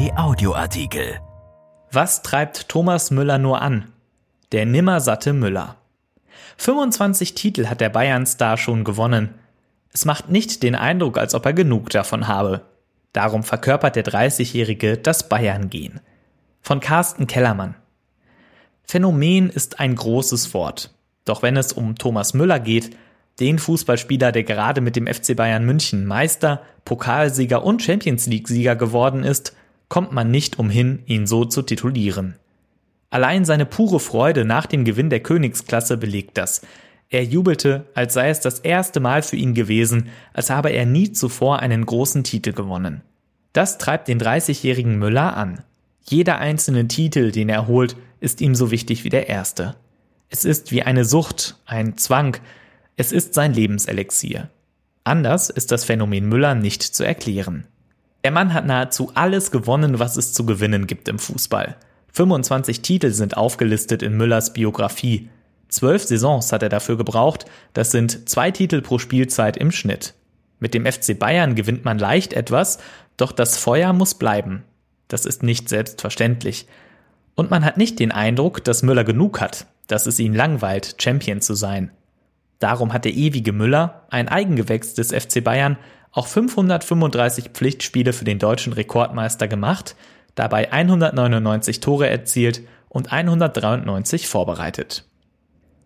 RP Audioartikel. Was treibt Thomas Müller nur an? Der nimmersatte Müller. 25 Titel hat der Bayern-Star schon gewonnen. Es macht nicht den Eindruck, als ob er genug davon habe. Darum verkörpert der 30-Jährige das Bayern-Gehen. Von Carsten Kellermann. Phänomen ist ein großes Wort. Doch wenn es um Thomas Müller geht, den Fußballspieler, der gerade mit dem FC Bayern München Meister, Pokalsieger und Champions League-Sieger geworden ist, kommt man nicht umhin, ihn so zu titulieren. Allein seine pure Freude nach dem Gewinn der Königsklasse belegt das. Er jubelte, als sei es das erste Mal für ihn gewesen, als habe er nie zuvor einen großen Titel gewonnen. Das treibt den 30-jährigen Müller an. Jeder einzelne Titel, den er holt, ist ihm so wichtig wie der erste. Es ist wie eine Sucht, ein Zwang, es ist sein Lebenselixier. Anders ist das Phänomen Müller nicht zu erklären. Der Mann hat nahezu alles gewonnen, was es zu gewinnen gibt im Fußball. 25 Titel sind aufgelistet in Müllers Biografie. Zwölf Saisons hat er dafür gebraucht, das sind zwei Titel pro Spielzeit im Schnitt. Mit dem FC Bayern gewinnt man leicht etwas, doch das Feuer muss bleiben. Das ist nicht selbstverständlich. Und man hat nicht den Eindruck, dass Müller genug hat, dass es ihn langweilt, Champion zu sein. Darum hat der ewige Müller, ein Eigengewächs des FC Bayern, auch 535 Pflichtspiele für den deutschen Rekordmeister gemacht, dabei 199 Tore erzielt und 193 vorbereitet.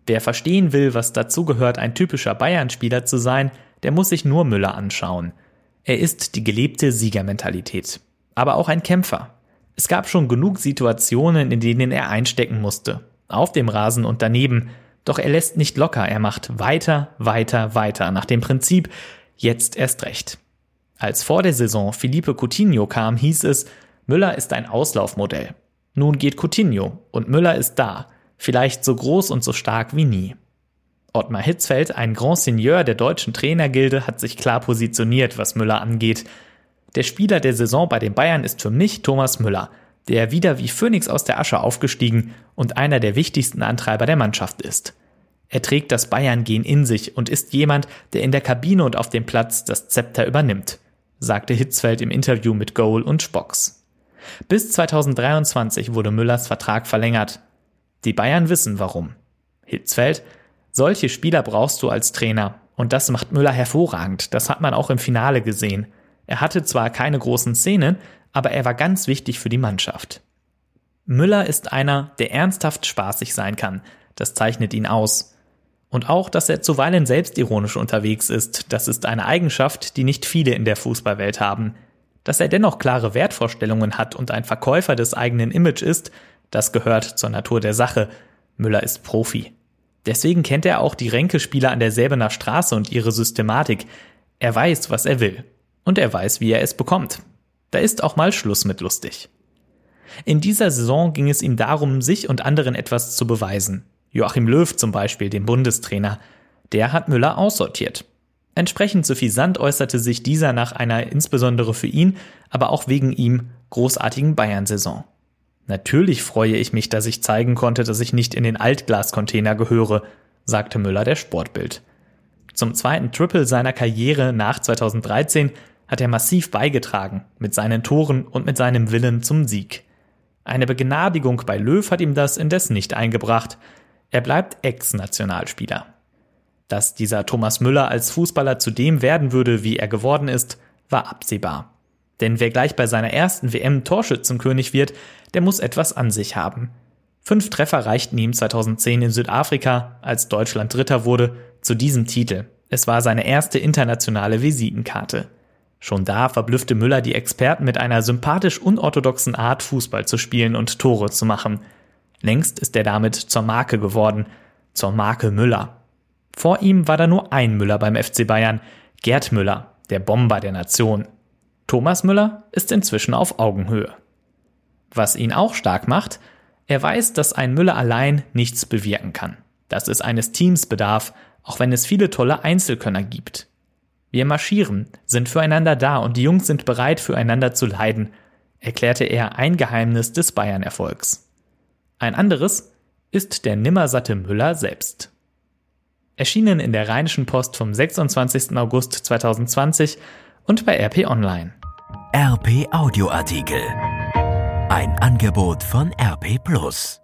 Wer verstehen will, was dazu gehört, ein typischer Bayern-Spieler zu sein, der muss sich nur Müller anschauen. Er ist die gelebte Siegermentalität. Aber auch ein Kämpfer. Es gab schon genug Situationen, in denen er einstecken musste. Auf dem Rasen und daneben, doch er lässt nicht locker, er macht weiter, weiter, weiter, nach dem Prinzip, jetzt erst recht. Als vor der Saison Felipe Coutinho kam, hieß es, Müller ist ein Auslaufmodell. Nun geht Coutinho und Müller ist da, vielleicht so groß und so stark wie nie. Ottmar Hitzfeld, ein Grand Seigneur der deutschen Trainergilde, hat sich klar positioniert, was Müller angeht. Der Spieler der Saison bei den Bayern ist für mich Thomas Müller – der wieder wie Phönix aus der Asche aufgestiegen und einer der wichtigsten Antreiber der Mannschaft ist. Er trägt das Bayern-Gen in sich und ist jemand, der in der Kabine und auf dem Platz das Zepter übernimmt, sagte Hitzfeld im Interview mit Goal und Spocks. Bis 2023 wurde Müllers Vertrag verlängert. Die Bayern wissen warum. Hitzfeld, solche Spieler brauchst du als Trainer. Und das macht Müller hervorragend. Das hat man auch im Finale gesehen. Er hatte zwar keine großen Szenen, aber er war ganz wichtig für die Mannschaft. Müller ist einer, der ernsthaft spaßig sein kann. Das zeichnet ihn aus. Und auch, dass er zuweilen selbstironisch unterwegs ist, das ist eine Eigenschaft, die nicht viele in der Fußballwelt haben. Dass er dennoch klare Wertvorstellungen hat und ein Verkäufer des eigenen Image ist, das gehört zur Natur der Sache. Müller ist Profi. Deswegen kennt er auch die Ränke-Spieler an der Säbener Straße und ihre Systematik. Er weiß, was er will. Und er weiß, wie er es bekommt. Da ist auch mal Schluss mit lustig. In dieser Saison ging es ihm darum, sich und anderen etwas zu beweisen. Joachim Löw zum Beispiel, dem Bundestrainer. Der hat Müller aussortiert. Entsprechend suffisant äußerte sich dieser nach einer insbesondere für ihn, aber auch wegen ihm großartigen Bayern-Saison. Natürlich freue ich mich, dass ich zeigen konnte, dass ich nicht in den Altglascontainer gehöre, sagte Müller der Sportbild. Zum zweiten Triple seiner Karriere nach 2013 hat er massiv beigetragen mit seinen Toren und mit seinem Willen zum Sieg. Eine Begnadigung bei Löw hat ihm das indes nicht eingebracht. Er bleibt Ex-Nationalspieler. Dass dieser Thomas Müller als Fußballer zu dem werden würde, wie er geworden ist, war absehbar. Denn wer gleich bei seiner ersten WM Torschützenkönig wird, der muss etwas an sich haben. Fünf Treffer reichten ihm 2010 in Südafrika, als Deutschland Dritter wurde, zu diesem Titel. Es war seine erste internationale Visitenkarte. Schon da verblüffte Müller die Experten mit einer sympathisch unorthodoxen Art, Fußball zu spielen und Tore zu machen. Längst ist er damit zur Marke geworden, zur Marke Müller. Vor ihm war da nur ein Müller beim FC Bayern, Gerd Müller, der Bomber der Nation. Thomas Müller ist inzwischen auf Augenhöhe. Was ihn auch stark macht, er weiß, dass ein Müller allein nichts bewirken kann, dass es eines Teams bedarf, auch wenn es viele tolle Einzelkönner gibt. Wir marschieren, sind füreinander da und die Jungs sind bereit, füreinander zu leiden, erklärte er ein Geheimnis des Bayern-Erfolgs. Ein anderes ist der nimmersatte Müller selbst. Erschienen in der Rheinischen Post vom 26. August 2020 und bei RP Online. RP Audioartikel. Ein Angebot von RP Plus.